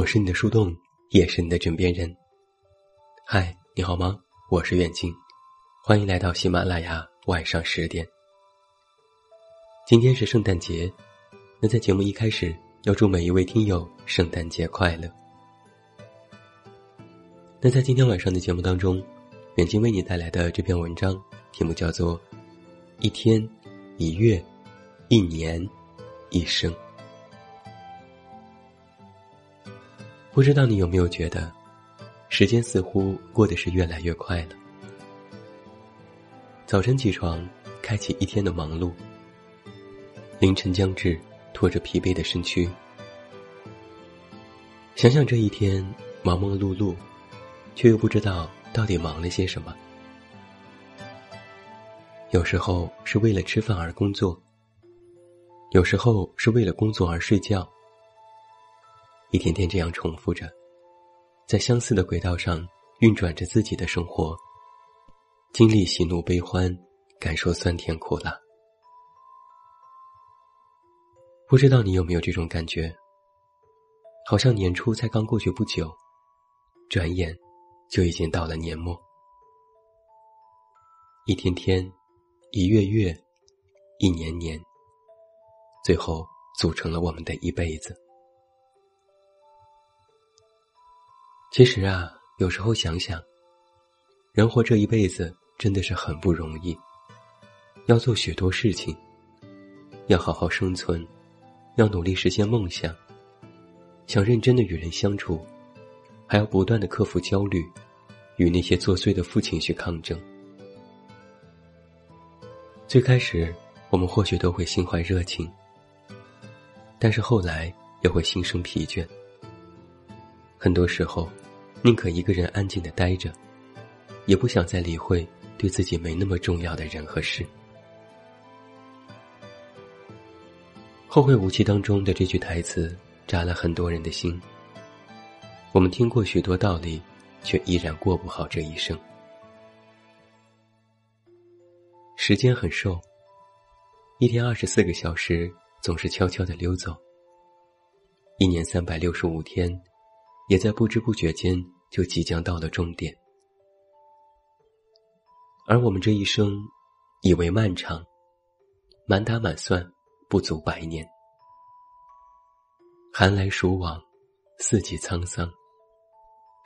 我是你的树洞，也是你的枕边人。嗨，你好吗？我是远近，欢迎来到喜马拉雅晚上十点。今天是圣诞节，那在节目一开始要祝每一位听友圣诞节快乐。那在今天晚上的节目当中，远近为你带来的这篇文章题目叫做《一天、一月、一年、一生》。不知道你有没有觉得，时间似乎过得是越来越快了。早晨起床，开启一天的忙碌；凌晨将至，拖着疲惫的身躯。想想这一天忙忙碌碌，却又不知道到底忙了些什么。有时候是为了吃饭而工作，有时候是为了工作而睡觉。一天天这样重复着，在相似的轨道上运转着自己的生活，经历喜怒悲欢，感受酸甜苦辣。不知道你有没有这种感觉？好像年初才刚过去不久，转眼就已经到了年末。一天天，一月月，一年年，最后组成了我们的一辈子。其实啊，有时候想想，人活这一辈子真的是很不容易，要做许多事情，要好好生存，要努力实现梦想，想认真的与人相处，还要不断的克服焦虑，与那些作祟的负情绪抗争。最开始，我们或许都会心怀热情，但是后来也会心生疲倦。很多时候。宁可一个人安静的待着，也不想再理会对自己没那么重要的人和事。《后会无期》当中的这句台词扎了很多人的心。我们听过许多道理，却依然过不好这一生。时间很瘦，一天二十四个小时总是悄悄的溜走，一年三百六十五天。也在不知不觉间就即将到了终点，而我们这一生以为漫长，满打满算不足百年。寒来暑往，四季沧桑，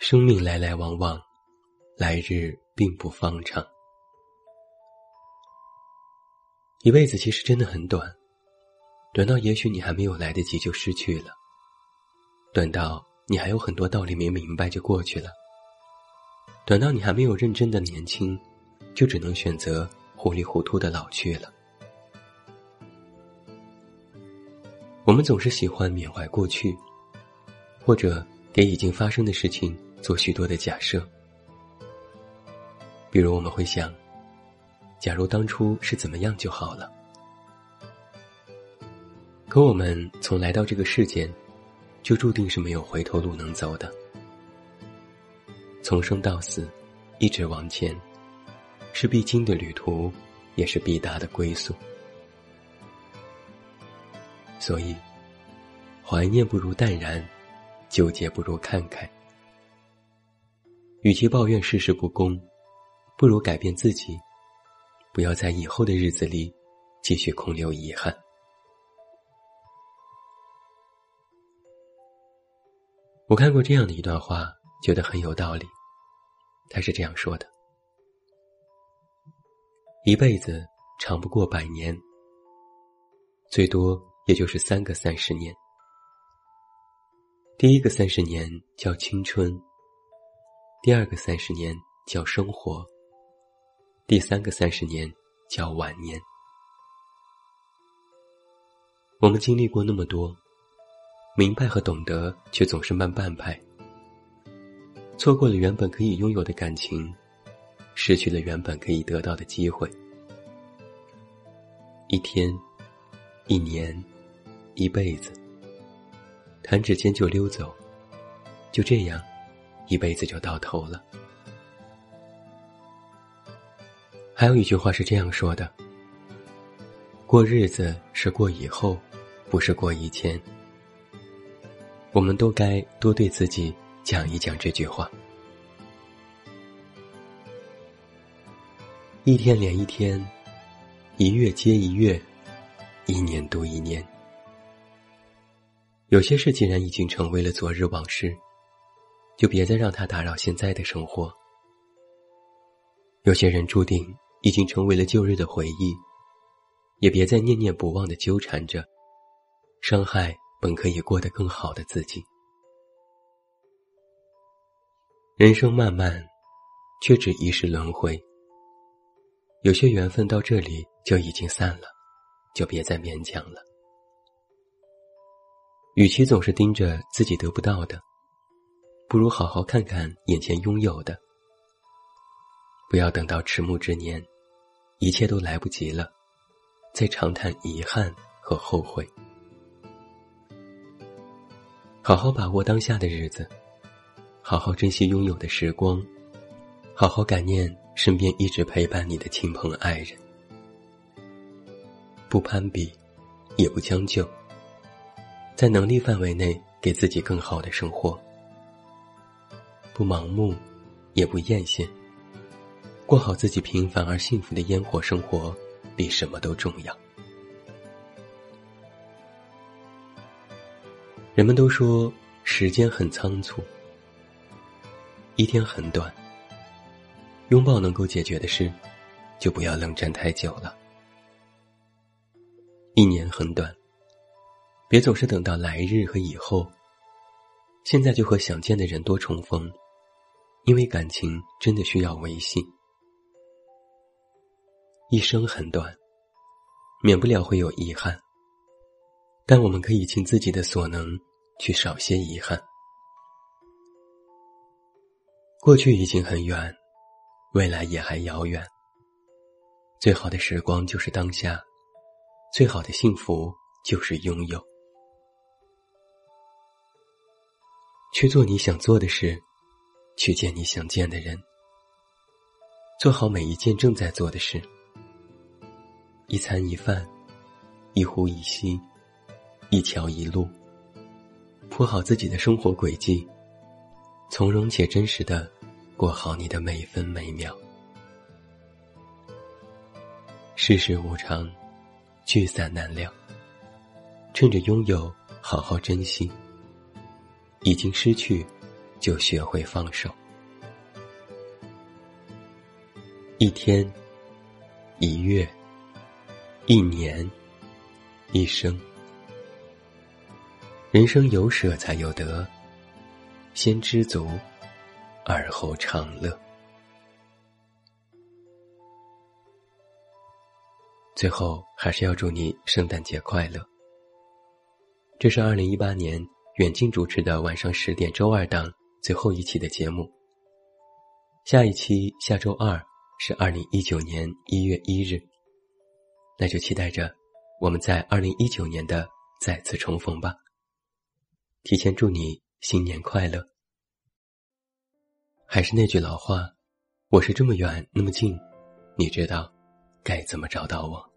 生命来来往往，来日并不方长。一辈子其实真的很短，短到也许你还没有来得及就失去了，短到。你还有很多道理没明白就过去了。等到你还没有认真的年轻，就只能选择糊里糊涂的老去了。我们总是喜欢缅怀过去，或者给已经发生的事情做许多的假设。比如我们会想，假如当初是怎么样就好了。可我们从来到这个世间。就注定是没有回头路能走的。从生到死，一直往前，是必经的旅途，也是必达的归宿。所以，怀念不如淡然，纠结不如看开。与其抱怨世事不公，不如改变自己，不要在以后的日子里继续空留遗憾。我看过这样的一段话，觉得很有道理。他是这样说的：“一辈子长不过百年，最多也就是三个三十年。第一个三十年叫青春，第二个三十年叫生活，第三个三十年叫晚年。我们经历过那么多。”明白和懂得，却总是慢半拍。错过了原本可以拥有的感情，失去了原本可以得到的机会。一天，一年，一辈子，弹指间就溜走，就这样，一辈子就到头了。还有一句话是这样说的：过日子是过以后，不是过以前。我们都该多对自己讲一讲这句话。一天连一天，一月接一月，一年度一年。有些事既然已经成为了昨日往事，就别再让它打扰现在的生活。有些人注定已经成为了旧日的回忆，也别再念念不忘的纠缠着，伤害本可以过得更好的自己。人生漫漫，却只一世轮回。有些缘分到这里就已经散了，就别再勉强了。与其总是盯着自己得不到的，不如好好看看眼前拥有的。不要等到迟暮之年，一切都来不及了，再长叹遗憾和后悔。好好把握当下的日子，好好珍惜拥有的时光，好好感念身边一直陪伴你的亲朋爱人。不攀比，也不将就。在能力范围内，给自己更好的生活，不盲目，也不艳羡，过好自己平凡而幸福的烟火生活，比什么都重要。人们都说时间很仓促，一天很短，拥抱能够解决的事，就不要冷战太久了。一年很短。别总是等到来日和以后，现在就和想见的人多重逢，因为感情真的需要维系。一生很短，免不了会有遗憾，但我们可以尽自己的所能去少些遗憾。过去已经很远，未来也还遥远。最好的时光就是当下，最好的幸福就是拥有。去做你想做的事，去见你想见的人，做好每一件正在做的事。一餐一饭，一呼一吸，一桥一路，铺好自己的生活轨迹，从容且真实的过好你的每分每秒。世事无常，聚散难料，趁着拥有，好好珍惜。已经失去，就学会放手。一天，一月，一年，一生。人生有舍才有得，先知足，而后长乐。最后，还是要祝你圣诞节快乐。这是二零一八年。远近主持的晚上十点周二档最后一期的节目。下一期下周二是二零一九年一月一日，那就期待着我们在二零一九年的再次重逢吧。提前祝你新年快乐。还是那句老话，我是这么远那么近，你知道该怎么找到我？